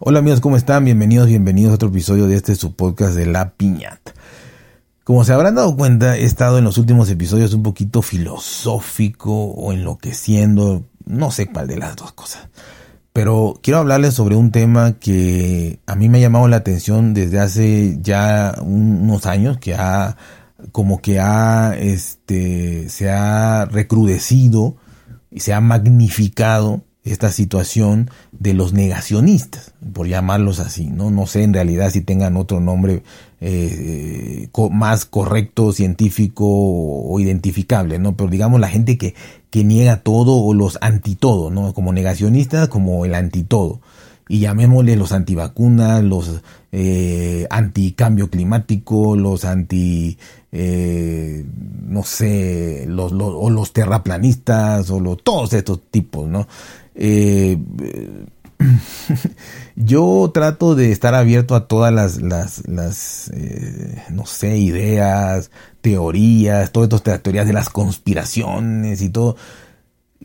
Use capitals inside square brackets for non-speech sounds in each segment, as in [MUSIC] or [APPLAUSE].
Hola amigos, ¿cómo están? Bienvenidos, bienvenidos a otro episodio de este su podcast de La Piñata. Como se habrán dado cuenta, he estado en los últimos episodios un poquito filosófico o enloqueciendo, no sé cuál de las dos cosas. Pero quiero hablarles sobre un tema que a mí me ha llamado la atención desde hace ya unos años, que ha como que ha este se ha recrudecido y se ha magnificado esta situación de los negacionistas, por llamarlos así, ¿no? No sé en realidad si tengan otro nombre eh, más correcto, científico o identificable, ¿no? Pero digamos la gente que, que niega todo o los antitodo, ¿no? Como negacionistas, como el antitodo. Y llamémosle los antivacunas, los eh, anticambio climático, los anti, eh, no sé, los, los, o los terraplanistas, o los, todos estos tipos, ¿no? Eh, [CLEARS THROAT] yo trato de estar abierto a todas las, las, las eh, no sé, ideas, teorías, todas estas teorías de las conspiraciones y todo.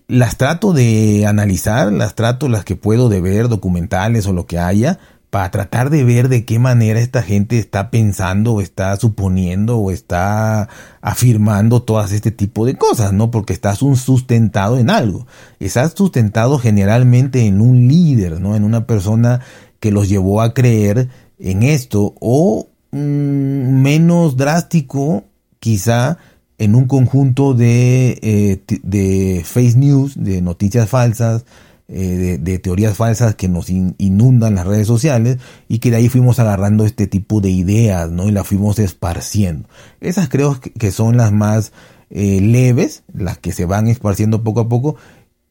Las trato de analizar, las trato las que puedo de ver, documentales o lo que haya, para tratar de ver de qué manera esta gente está pensando o está suponiendo o está afirmando todas este tipo de cosas, ¿no? Porque estás un sustentado en algo. Estás sustentado generalmente en un líder, ¿no? En una persona que los llevó a creer en esto o mm, menos drástico quizá en un conjunto de, eh, de face news, de noticias falsas, eh, de, teorías falsas que nos inundan las redes sociales y que de ahí fuimos agarrando este tipo de ideas, ¿no? Y las fuimos esparciendo. Esas creo que son las más eh, leves, las que se van esparciendo poco a poco.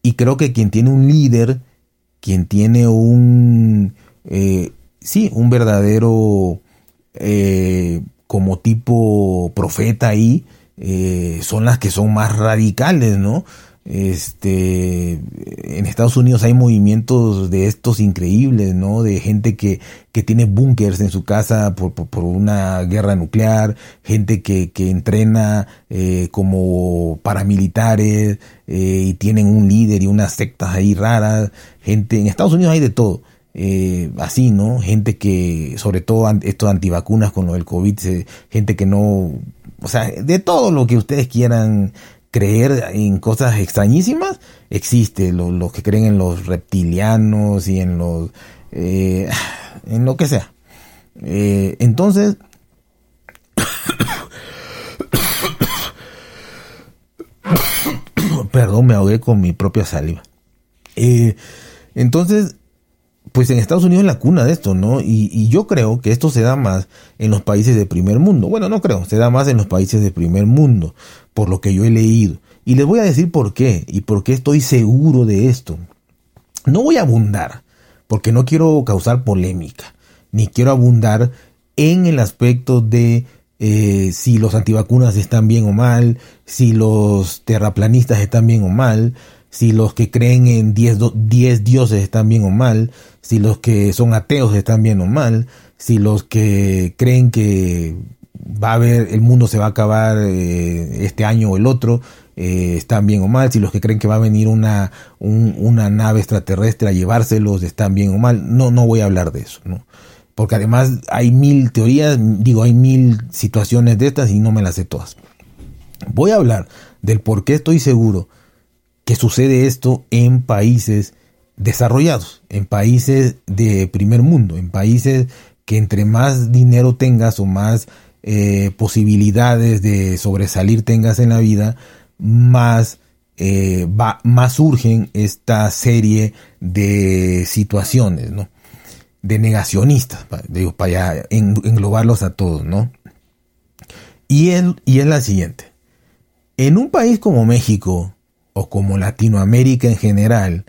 Y creo que quien tiene un líder, quien tiene un, eh, sí, un verdadero, como tipo profeta ahí, son las que son más radicales, ¿no? Este, en Estados Unidos hay movimientos de estos increíbles, ¿no? De gente que, que tiene búnkers en su casa por, por, una guerra nuclear, gente que, que entrena eh, como paramilitares eh, y tienen un líder y unas sectas ahí raras. Gente, en Estados Unidos hay de todo. Eh, así, ¿no? Gente que, sobre todo estos antivacunas con lo del COVID, gente que no, o sea, de todo lo que ustedes quieran creer en cosas extrañísimas, existe. Los, que creen en los reptilianos y en los... Eh, en lo que sea. Eh, entonces... [COUGHS] Perdón, me ahogué con mi propia saliva. Eh, entonces, pues en Estados Unidos es la cuna de esto, ¿no? Y, y, yo creo que esto se da más en los países de primer mundo. Bueno, no creo, se da más en los países de primer mundo, por lo que yo he leído. Y les voy a decir por qué y por qué estoy seguro de esto. No voy a abundar, porque no quiero causar polémica, ni quiero abundar en el aspecto de eh, si los antivacunas están bien o mal, si los terraplanistas están bien o mal, si los que creen en 10 dioses están bien o mal, si los que son ateos están bien o mal, si los que creen que va a haber, el mundo se va a acabar eh, este año o el otro, eh, están bien o mal, si los que creen que va a venir una, una nave extraterrestre a llevárselos están bien o mal, no, no voy a hablar de eso, ¿no? Porque además hay mil teorías, digo, hay mil situaciones de estas y no me las sé todas. Voy a hablar del por qué estoy seguro que sucede esto en países desarrollados, en países de primer mundo, en países que entre más dinero tengas o más eh, posibilidades de sobresalir tengas en la vida, más, eh, va, más surgen esta serie de situaciones, ¿no? De negacionistas, digo, para englobarlos a todos, ¿no? Y, y es la siguiente. En un país como México, o como Latinoamérica en general,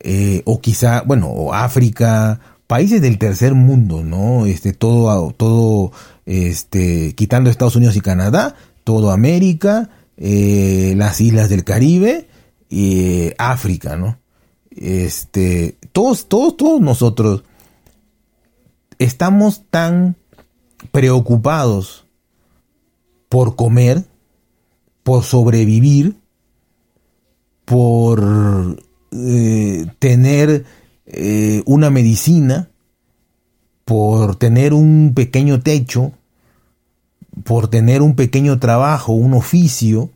eh, o quizá, bueno, o África, países del tercer mundo, ¿no? Este, todo, todo, este, quitando Estados Unidos y Canadá, todo América, eh, las islas del Caribe y África, ¿no? Este, todos, todos, todos nosotros estamos tan preocupados por comer, por sobrevivir, por eh, tener eh, una medicina, por tener un pequeño techo, por tener un pequeño trabajo, un oficio,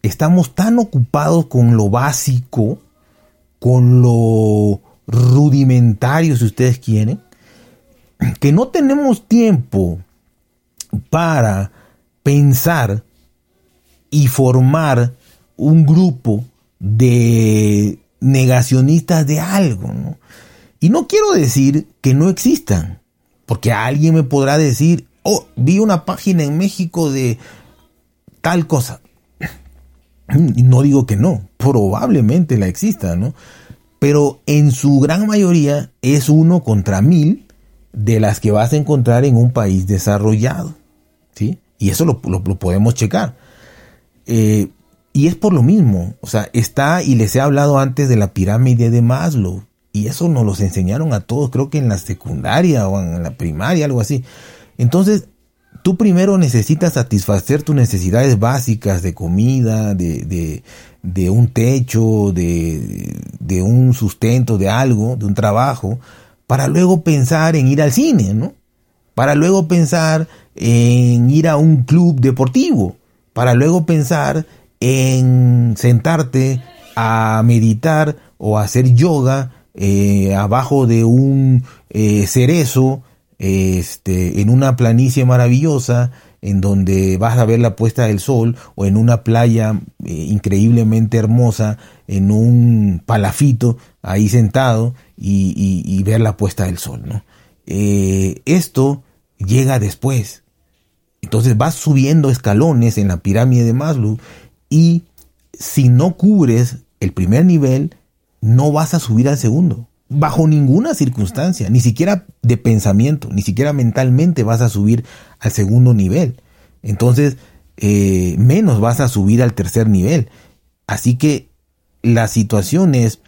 estamos tan ocupados con lo básico, con lo rudimentario, si ustedes quieren, que no tenemos tiempo para pensar y formar un grupo de negacionistas de algo. ¿no? Y no quiero decir que no existan, porque alguien me podrá decir, oh, vi una página en México de tal cosa. No digo que no, probablemente la exista, ¿no? Pero en su gran mayoría es uno contra mil de las que vas a encontrar en un país desarrollado, ¿sí? Y eso lo, podemos checar. Eh, y es por lo mismo, o sea, está, y les he hablado antes de la pirámide de Maslow, y eso nos los enseñaron a todos, creo que en la secundaria o en la primaria, algo así. Entonces, tú primero necesitas satisfacer tus necesidades básicas de comida, de, de, un techo, de, de, un sustento, de algo, de un trabajo, para luego pensar en ir al cine, ¿no? Para luego pensar en ir a un club deportivo, para luego pensar en sentarte a meditar o a hacer yoga eh, abajo de un eh, cerezo, este, en una planicie maravillosa, en donde vas a ver la puesta del sol, o en una playa eh, increíblemente hermosa, en un palafito, ahí sentado, y, ver la puesta del sol. ¿no? esto llega después. Entonces vas subiendo escalones en la pirámide de Maslow y si no cubres el primer nivel, no vas a subir al segundo. Bajo ninguna circunstancia, ni siquiera de pensamiento, ni siquiera mentalmente vas a subir al segundo nivel. Entonces, eh, menos vas a subir al tercer nivel. Así que la situación es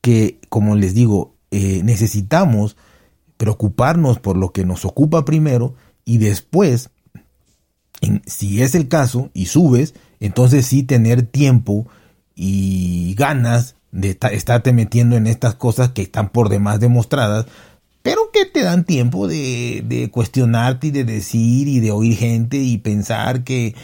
que, como les digo, eh, necesitamos preocuparnos por lo que nos ocupa primero y después, si es el caso y subes, entonces sí tener tiempo y ganas de estarte metiendo en estas cosas que están por demás demostradas, pero que te dan tiempo de, cuestionarte y de decir y de oír gente y pensar que,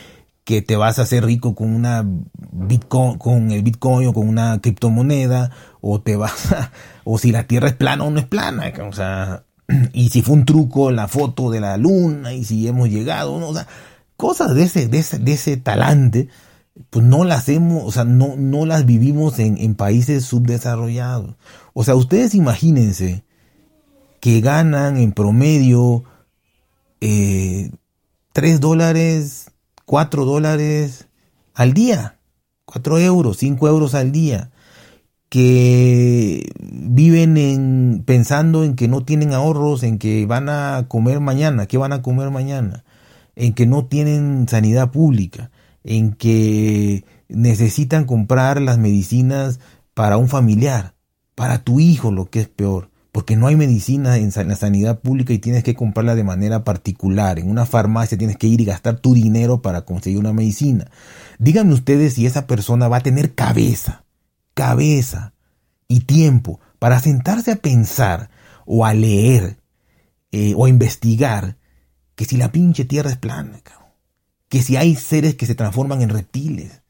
que te vas a hacer rico con una Bitcoin, con el Bitcoin o con una criptomoneda, o te vas [LAUGHS] a, o si la Tierra es plana o no es plana, o sea, [CLEARS THROAT] y si fue un truco la foto de la luna, y si hemos llegado, ¿no? o sea, cosas de ese, de ese, talante, pues no las hemos, o sea, no, no las vivimos en, países subdesarrollados. O sea, ustedes imagínense que ganan en promedio eh, 3 dólares, 4 dólares al día, 4 euros, 5 euros al día, que viven en, pensando en que no tienen ahorros, en que van a comer mañana, que van a comer mañana en que no tienen sanidad pública, en que necesitan comprar las medicinas para un familiar, para tu hijo, lo que es peor, porque no hay medicina en la sanidad pública y tienes que comprarla de manera particular. En una farmacia tienes que ir y gastar tu dinero para conseguir una medicina. Díganme ustedes si esa persona va a tener cabeza, cabeza y tiempo para sentarse a pensar o a leer eh, o a investigar que si la pinche tierra es plana, que si hay seres que se transforman en reptiles,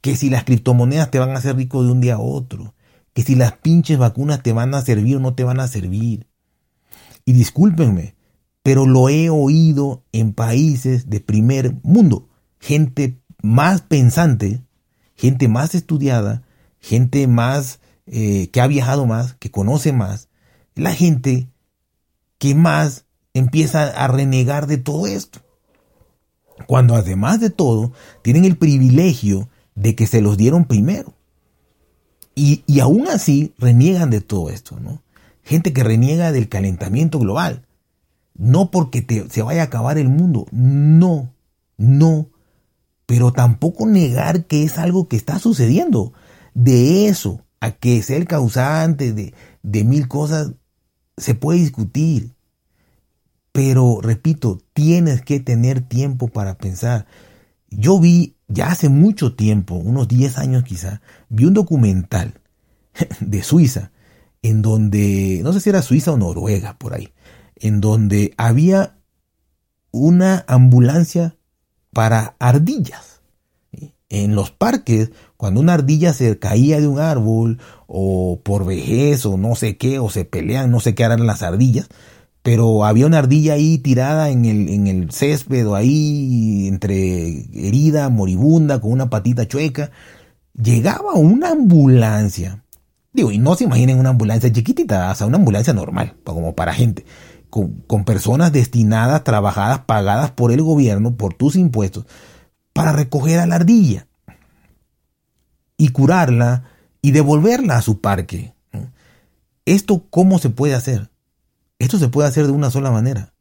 que si las criptomonedas te van a hacer rico de un día a otro, que si las pinches vacunas te van a servir o no te van a servir. Y discúlpenme, pero lo he oído en países de primer mundo, gente más pensante, gente más estudiada, gente más eh, que ha viajado más, que conoce más, la gente que más empieza a renegar de todo esto. Cuando además de todo, tienen el privilegio de que se los dieron primero. Y, y aún así reniegan de todo esto, ¿no? Gente que reniega del calentamiento global. No porque te, se vaya a acabar el mundo, no, no, pero tampoco negar que es algo que está sucediendo. De eso a que sea el causante de, de mil cosas, se puede discutir Pero, repito, tienes que tener tiempo para pensar. Yo vi, ya hace mucho tiempo, unos 10 años quizá, vi un documental [LAUGHS] de Suiza, en donde, no sé si era Suiza o Noruega, por ahí, en donde había una ambulancia para ardillas. En los parques, cuando una ardilla se caía de un árbol, o por vejez, o no sé qué, o se pelean, no sé qué harán las ardillas, pero había una ardilla ahí tirada en el, en el césped o ahí entre herida, moribunda, con una patita chueca. Llegaba una ambulancia. Digo, y no se imaginen una ambulancia chiquitita, o sea, una ambulancia normal, como para gente, con, con personas destinadas, trabajadas, pagadas por el gobierno, por tus impuestos, para recoger a la ardilla y curarla y devolverla a su parque. ¿Esto cómo se puede hacer? Esto se puede hacer de una sola manera,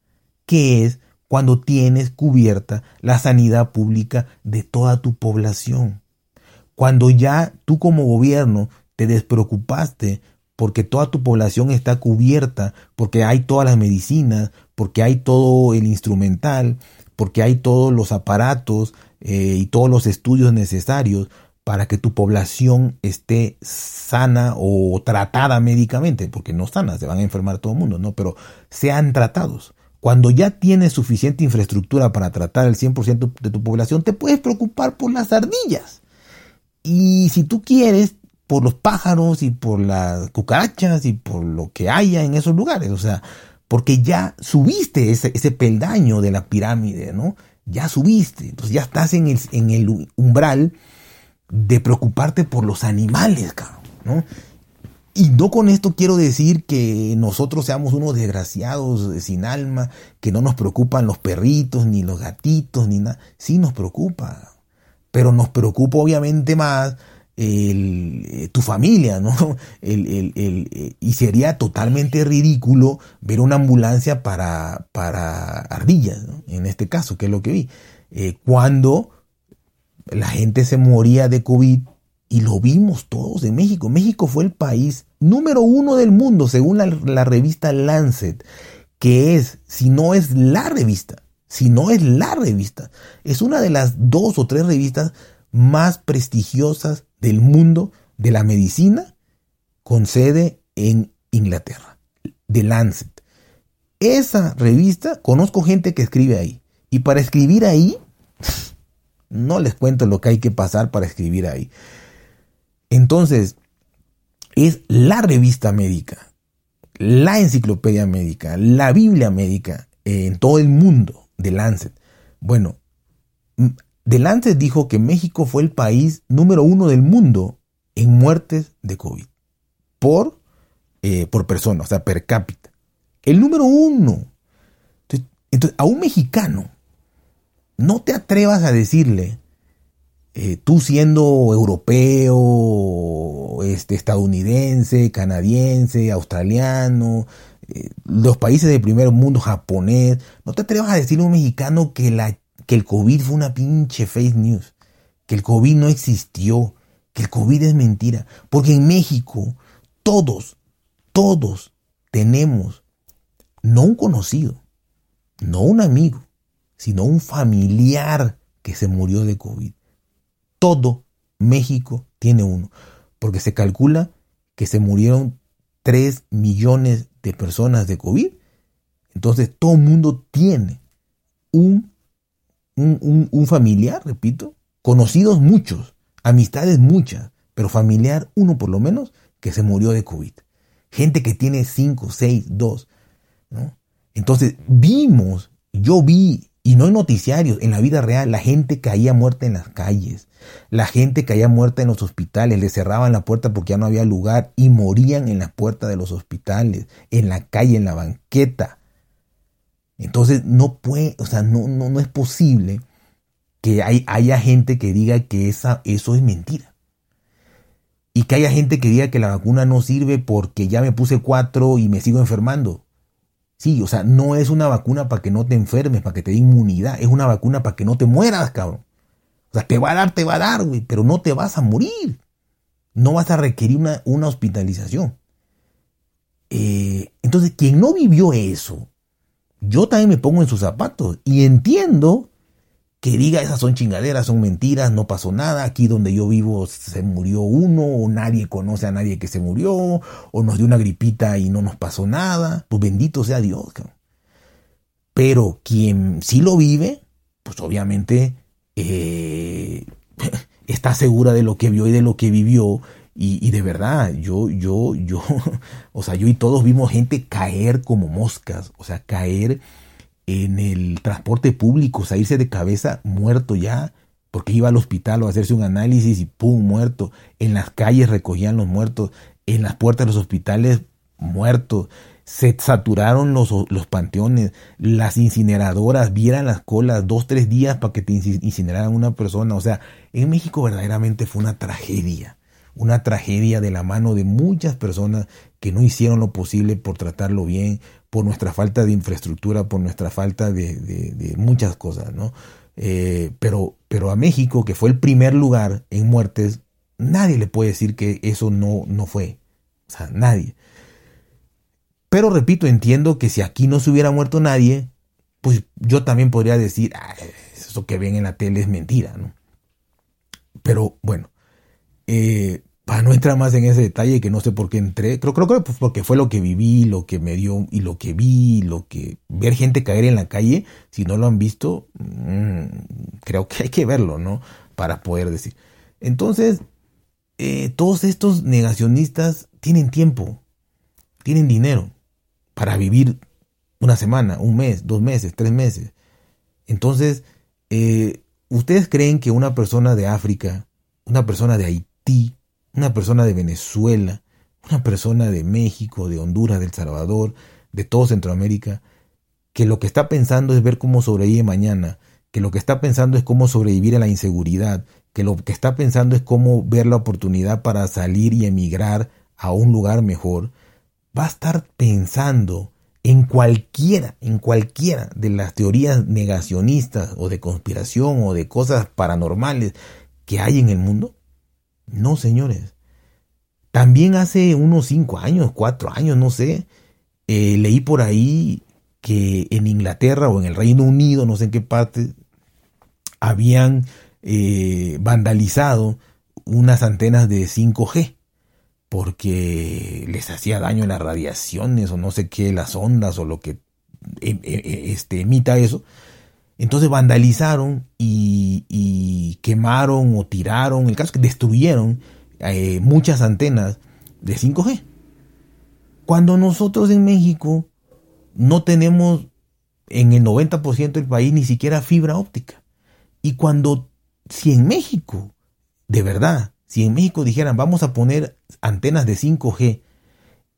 que es cuando tienes cubierta la sanidad pública de toda tu población. Cuando ya tú como gobierno te despreocupaste porque toda tu población está cubierta, porque hay todas las medicinas, porque hay todo el instrumental, porque hay todos los aparatos eh, y todos los estudios necesarios para que tu población esté sana o tratada médicamente, porque no sana, se van a enfermar todo el mundo, ¿no? Pero sean tratados. Cuando ya tienes suficiente infraestructura para tratar el 100% de tu población, te puedes preocupar por las ardillas. Y si tú quieres, por los pájaros y por las cucarachas y por lo que haya en esos lugares. O sea, porque ya subiste ese, peldaño de la pirámide, ¿no? Ya subiste. Entonces ya estás en el umbral de preocuparte por los animales, ¿no? Y no con esto quiero decir que nosotros seamos unos desgraciados sin alma, que no nos preocupan los perritos, ni los gatitos, ni nada. Sí nos preocupa, pero nos preocupa obviamente más el, eh, tu familia, ¿no? [LAUGHS] El, eh, y sería totalmente ridículo ver una ambulancia para, para ardillas, en este caso, que es lo que vi. Eh, cuando la gente se moría de COVID y lo vimos todos en México. México fue el país número uno del mundo, según la, revista Lancet, que es, si no es la revista, si no es la revista, es una de las dos o tres revistas más prestigiosas del mundo de la medicina, con sede en Inglaterra, de Lancet. Esa revista, conozco gente que escribe ahí. Y para escribir ahí, no les cuento lo que hay que pasar para escribir ahí. Entonces, es la revista médica, la enciclopedia médica, la Biblia médica en todo el mundo de Lancet. Bueno, de Lancet dijo que México fue el país número uno del mundo en muertes de COVID por, eh, por persona, o sea, per cápita. El número uno. entonces, a un mexicano no te atrevas a decirle, eh, tú siendo europeo, este, estadounidense, canadiense, australiano, eh, los países del primer mundo, japonés, no te atrevas a decirle a un mexicano que, la, que el COVID fue una pinche fake news, que el COVID no existió, que el COVID es mentira, porque en México todos, todos tenemos, no un conocido, no un amigo, sino un familiar que se murió de COVID. Todo México tiene uno, porque se calcula que se murieron 3 millones de personas de COVID. Entonces todo el mundo tiene un, un, un, familiar, repito, conocidos muchos, amistades muchas, pero familiar uno por lo menos que se murió de COVID. Gente que tiene 5, 6, 2. ¿no? Entonces vimos, yo vi y no en noticiarios, en la vida real, la gente caía muerta en las calles, la gente caía muerta en los hospitales, le cerraban la puerta porque ya no había lugar y morían en la puerta de los hospitales, en la calle, en la banqueta. Entonces no puede, o sea, no, no, no es posible que hay, haya gente que diga que esa, eso es mentira. Y que haya gente que diga que la vacuna no sirve porque ya me puse cuatro y me sigo enfermando. Sí, o sea, no es una vacuna para que no te enfermes, para que te dé inmunidad, es una vacuna para que no te mueras, cabrón. O sea, te va a dar, te va a dar, güey, pero no te vas a morir. No vas a requerir una, una hospitalización. Eh, entonces, quien no vivió eso, yo también me pongo en sus zapatos y entiendo que diga esas son chingaderas, son mentiras, no pasó nada, aquí donde yo vivo se murió uno, o nadie conoce a nadie que se murió, o nos dio una gripita y no nos pasó nada, pues bendito sea Dios. Pero quien sí lo vive, pues obviamente eh, [LAUGHS] está segura de lo que vio y de lo que vivió. Y, de verdad, yo, yo, yo, [LAUGHS] o sea, yo y todos vimos gente caer como moscas, o sea, caer en el transporte público, o sea, irse de cabeza muerto ya, porque iba al hospital o a hacerse un análisis y pum, muerto. En las calles recogían los muertos, en las puertas de los hospitales muertos se saturaron los, los panteones, las incineradoras, vieran las colas dos, tres días para que te incineraran una persona. O sea, en México verdaderamente fue una tragedia, una tragedia de la mano de muchas personas que no hicieron lo posible por tratarlo bien, por nuestra falta de infraestructura, por nuestra falta de, muchas cosas, ¿no? Eh, pero, pero a México, que fue el primer lugar en muertes, nadie le puede decir que eso no, no fue. O sea, nadie. Pero repito, entiendo que si aquí no se hubiera muerto nadie, pues yo también podría decir, eso que ven en la tele es mentira, ¿no? Pero bueno, eh, para no entrar más en ese detalle que no sé por qué entré, creo, creo que porque fue lo que viví, lo que me dio y lo que vi, lo que ver gente caer en la calle, si no lo han visto, mm, creo que hay que verlo, ¿no? Para poder decir. Entonces, eh, todos estos negacionistas tienen tiempo, tienen dinero para vivir una semana, un mes, dos meses, tres meses. Entonces, eh, ¿ustedes creen que una persona de África, una persona de Haití, una persona de Venezuela, una persona de México, de Honduras, de El Salvador, de todo Centroamérica, que lo que está pensando es ver cómo sobrevive mañana, que lo que está pensando es cómo sobrevivir a la inseguridad, que lo que está pensando es cómo ver la oportunidad para salir y emigrar a un lugar mejor, va a estar pensando en cualquiera, en cualquiera de las teorías negacionistas o de conspiración o de cosas paranormales que hay en el mundo? No, señores. También hace unos cinco años, cuatro años, no sé, eh, leí por ahí que en Inglaterra o en el Reino Unido, no sé en qué parte, habían eh, vandalizado unas antenas de 5G porque les hacía daño las radiaciones o no sé qué, las ondas o lo que em, e, e, este, emita eso. Entonces vandalizaron y, quemaron o tiraron, el caso es que destruyeron eh, muchas antenas de 5G. Cuando nosotros en México no tenemos en el 90% del país ni siquiera fibra óptica. Y cuando, si en México, de verdad, si en México dijeran vamos a poner antenas de 5G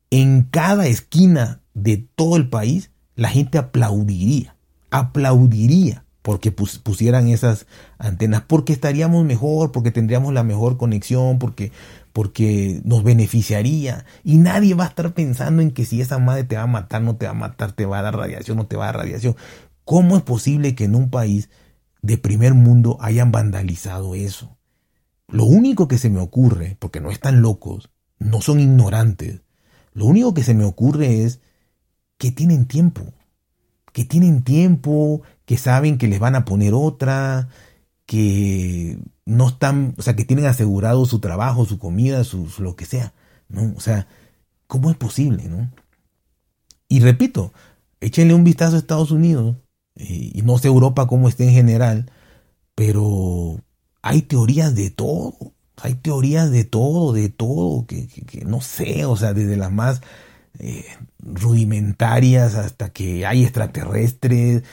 en cada esquina de todo el país, la gente aplaudiría, aplaudiría porque pusieran esas antenas, porque estaríamos mejor, porque tendríamos la mejor conexión, porque, porque nos beneficiaría. Y nadie va a estar pensando en que si esa madre te va a matar, no te va a matar, te va a dar radiación, no te va a dar radiación. ¿Cómo es posible que en un país de primer mundo hayan vandalizado eso? Lo único que se me ocurre, porque no están locos, no son ignorantes, lo único que se me ocurre es que tienen tiempo, que tienen tiempo, que saben que les van a poner otra, que no están, o sea, que tienen asegurado su trabajo, su comida, su, lo que sea, ¿no? O sea, ¿cómo es posible, no? Y repito, échenle un vistazo a Estados Unidos, eh, y no sé Europa cómo esté en general, pero hay teorías de todo, hay teorías de todo, de todo, que, no sé, o sea, desde las más eh, rudimentarias hasta que hay extraterrestres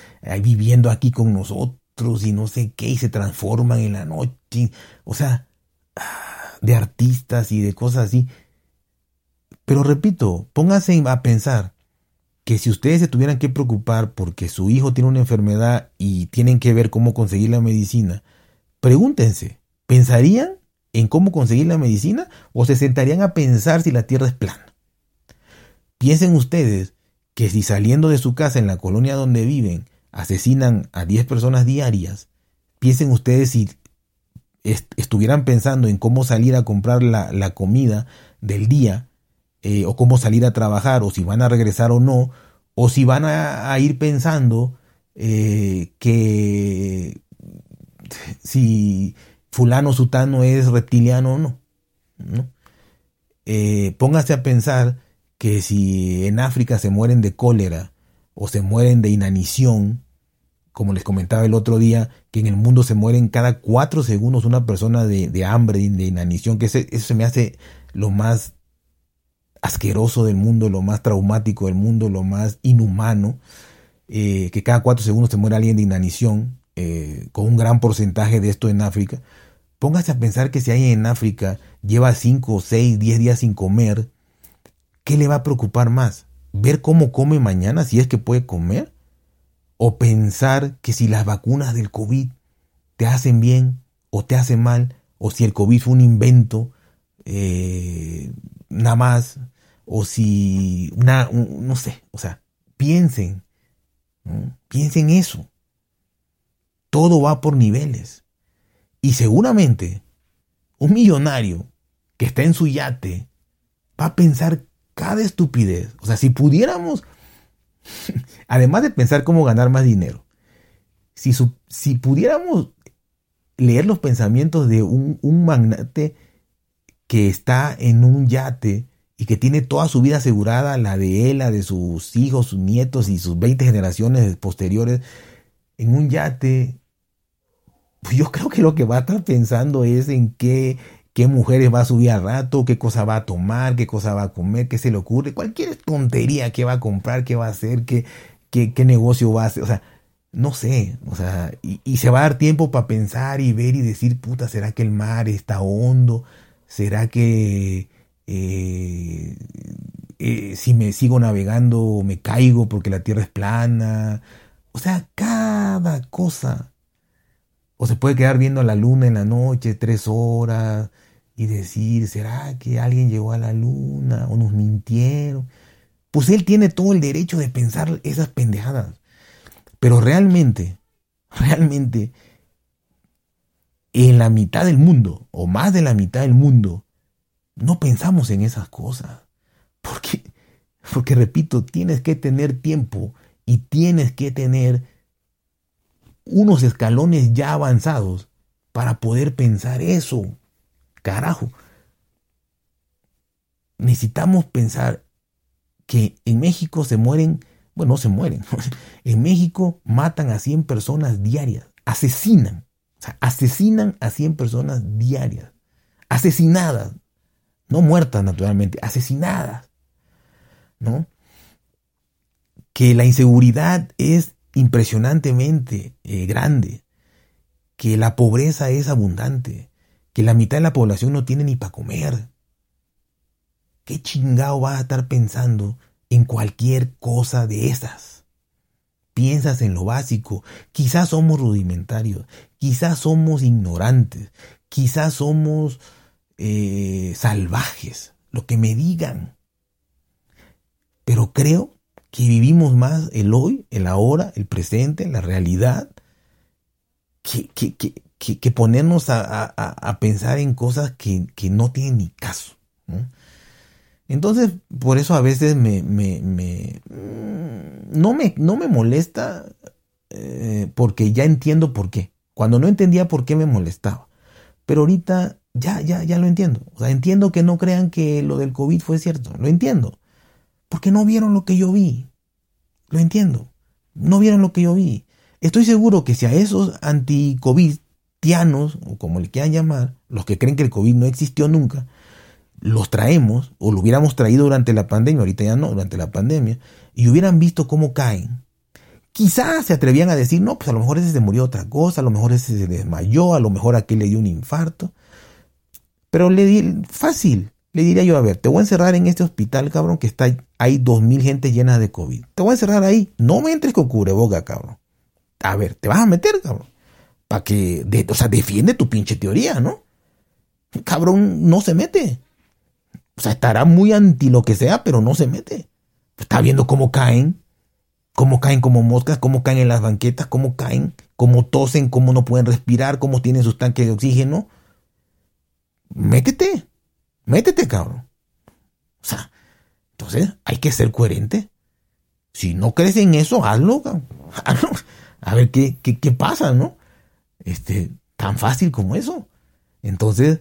viviendo aquí con nosotros y no sé qué, y se transforman en la noche, o sea, de artistas y de cosas así. Pero repito, pónganse a pensar que si ustedes se tuvieran que preocupar porque su hijo tiene una enfermedad y tienen que ver cómo conseguir la medicina, Pregúntense, ¿pensarían en cómo conseguir la medicina o se sentarían a pensar si la Tierra es plana? Piensen ustedes que si saliendo de su casa en la colonia donde viven asesinan a 10 personas diarias, piensen ustedes si estuvieran pensando en cómo salir a comprar la, comida del día eh, o cómo salir a trabajar o si van a regresar o no o si van a, ir pensando eh, que si fulano sutano es reptiliano o no. Eh, póngase a pensar que si en África se mueren de cólera o se mueren de inanición, como les comentaba el otro día, que en el mundo se mueren cada cuatro segundos una persona de, hambre, de inanición, que eso se me hace lo más asqueroso del mundo, lo más traumático del mundo, lo más inhumano, eh, que cada cuatro segundos se muere alguien de inanición, eh, con un gran porcentaje de esto en África. Póngase a pensar que si alguien en África lleva cinco, seis, diez días sin comer, ¿qué le va a preocupar más? ¿Ver cómo come mañana, si es que puede comer? ¿O pensar que si las vacunas del COVID te hacen bien o te hacen mal? ¿O si el COVID fue un invento eh, nada más? ¿O si, no sé, o sea, piensen, piensen eso. Todo va por niveles. Y seguramente un millonario que está en su yate va a pensar cada estupidez. O sea, si pudiéramos, [LAUGHS] además de pensar cómo ganar más dinero, si, si pudiéramos leer los pensamientos de un, magnate que está en un yate y que tiene toda su vida asegurada, la de él, la de sus hijos, sus nietos y sus 20 generaciones posteriores, en un yate, yo creo que lo que va a estar pensando es en qué qué mujeres va a subir al rato, qué cosa va a tomar, qué cosa va a comer, qué se le ocurre, cualquier tontería que va a comprar, qué va a hacer, qué, qué, negocio va a hacer, o sea, no sé, o sea, y, se va a dar tiempo para pensar y ver y decir, puta, ¿será que el mar está hondo? ¿Será que eh, eh, si me sigo navegando me caigo porque la tierra es plana? O sea, cada cosa. O se puede quedar viendo la luna en la noche tres horas, y decir, ¿será que alguien llegó a la luna o nos mintieron? Pues él tiene todo el derecho de pensar esas pendejadas. Pero realmente, realmente, en la mitad del mundo, o más de la mitad del mundo, no pensamos en esas cosas. Porque, porque repito, tienes que tener tiempo y tienes que tener unos escalones ya avanzados para poder pensar eso. Carajo. Necesitamos pensar que en México se mueren, bueno, no se mueren. [LAUGHS] En México matan a 100 personas diarias, asesinan, o sea, asesinan a 100 personas diarias, asesinadas, no muertas naturalmente, asesinadas, ¿no? Que la inseguridad es impresionantemente eh, grande, que la pobreza es abundante, que la mitad de la población no tiene ni para comer. ¿Qué chingado vas a estar pensando en cualquier cosa de esas? Piensas en lo básico. Quizás somos rudimentarios, quizás somos ignorantes, quizás somos eh, salvajes, lo que me digan. Pero creo que vivimos más el hoy, el ahora, el presente, la realidad, que, que, que, ponernos a, pensar en cosas que, no tienen ni caso. Entonces, por eso a veces me, me, mm, no, me no me molesta eh, porque ya entiendo por qué. Cuando no entendía por qué me molestaba. Pero ahorita ya, ya, ya lo entiendo. O sea, entiendo que no crean que lo del COVID fue cierto. Lo entiendo. Porque no vieron lo que yo vi. Lo entiendo. No vieron lo que yo vi. Estoy seguro que si a esos anti-COVID o como le quieran llamar, los que creen que el COVID no existió nunca, los traemos, o lo hubiéramos traído durante la pandemia, ahorita ya no, durante la pandemia, y hubieran visto cómo caen, quizás se atrevían a decir, no, pues a lo mejor ese se murió otra cosa, a lo mejor ese se desmayó, a lo mejor aquel le dio un infarto. Pero le di, fácil, le diría yo, a ver, te voy a encerrar en este hospital, cabrón, que está, hay dos mil gente llenas de COVID. Te voy a encerrar ahí. No me entres con cubreboca, cabrón. A ver, te vas a meter, cabrón para que, o sea, defiende tu pinche teoría, ¿no? Cabrón, no se mete. O sea, estará muy anti lo que sea, pero no se mete. Está viendo cómo caen, cómo caen como moscas, cómo caen en las banquetas, cómo caen, cómo tosen, cómo no pueden respirar, cómo tienen sus tanques de oxígeno. Métete, métete, cabrón. O sea, entonces hay que ser coherente. Si no crees en eso, hazlo. [LAUGHS] A ver qué, qué, qué pasa, ¿no? Este, tan fácil como eso. Entonces,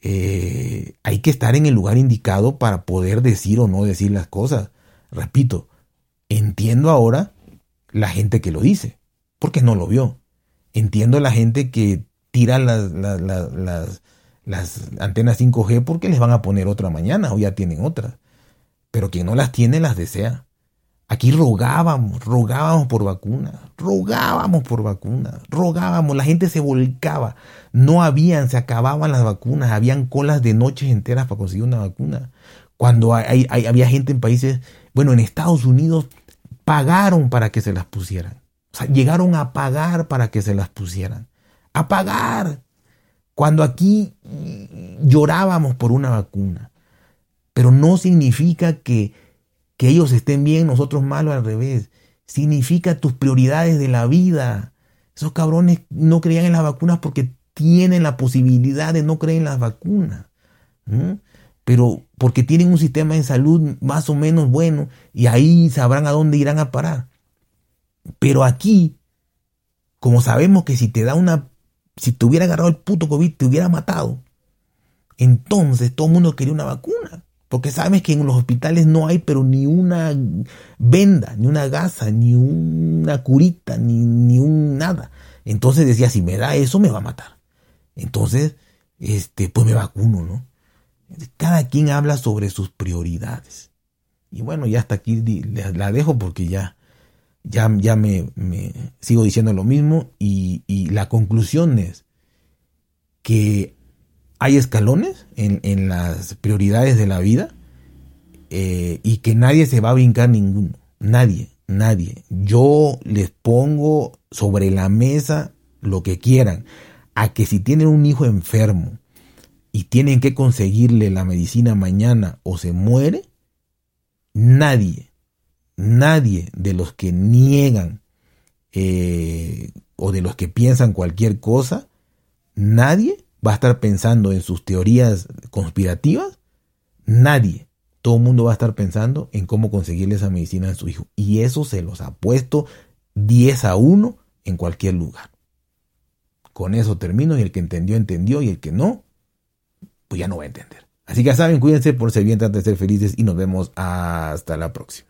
eh, hay que estar en el lugar indicado para poder decir o no decir las cosas. Repito, entiendo ahora la gente que lo dice, porque no lo vio. Entiendo la gente que tira las, las, las, las, antenas 5G porque les van a poner otra mañana o ya tienen otras. Pero quien no las tiene las desea. Aquí rogábamos, rogábamos por vacunas, rogábamos por vacunas, rogábamos, la gente se volcaba, no habían, se acababan las vacunas, habían colas de noches enteras para conseguir una vacuna. Cuando había gente en países, bueno, en Estados Unidos pagaron para que se las pusieran. O sea, llegaron a pagar para que se las pusieran. A pagar. Cuando aquí llorábamos por una vacuna. Pero no significa que que ellos estén bien, nosotros malos al revés. Significa tus prioridades de la vida. Esos cabrones no creían en las vacunas porque tienen la posibilidad de no creer en las vacunas. Pero porque tienen un sistema de salud más o menos bueno y ahí sabrán a dónde irán a parar. Pero aquí, como sabemos que si te da una, si te hubiera agarrado el puto COVID, te hubiera matado, entonces todo el mundo quería una vacuna. Porque sabes que en los hospitales no hay pero ni una venda, ni una gasa, ni una curita, ni, ni un nada. Entonces decía, si me da eso, me va a matar. Entonces, este, pues me vacuno, ¿no? Cada quien habla sobre sus prioridades. Y bueno, ya hasta aquí la dejo porque ya, ya, ya me, sigo diciendo lo mismo. Y, y la conclusión es que hay escalones en, las prioridades de la vida eh, y que nadie se va a brincar ninguno. Nadie, nadie. Yo les pongo sobre la mesa lo que quieran. A que si tienen un hijo enfermo y tienen que conseguirle la medicina mañana o se muere, nadie, nadie de los que niegan eh, o de los que piensan cualquier cosa, nadie va a estar pensando en sus teorías conspirativas, nadie, todo el mundo va a estar pensando en cómo conseguirle esa medicina a su hijo. Y eso se los ha puesto 10 a 1 en cualquier lugar. Con eso termino y el que entendió, entendió y el que no, pues ya no va a entender. Así que ya saben, cuídense por ser bien, traten de ser felices y nos vemos hasta la próxima.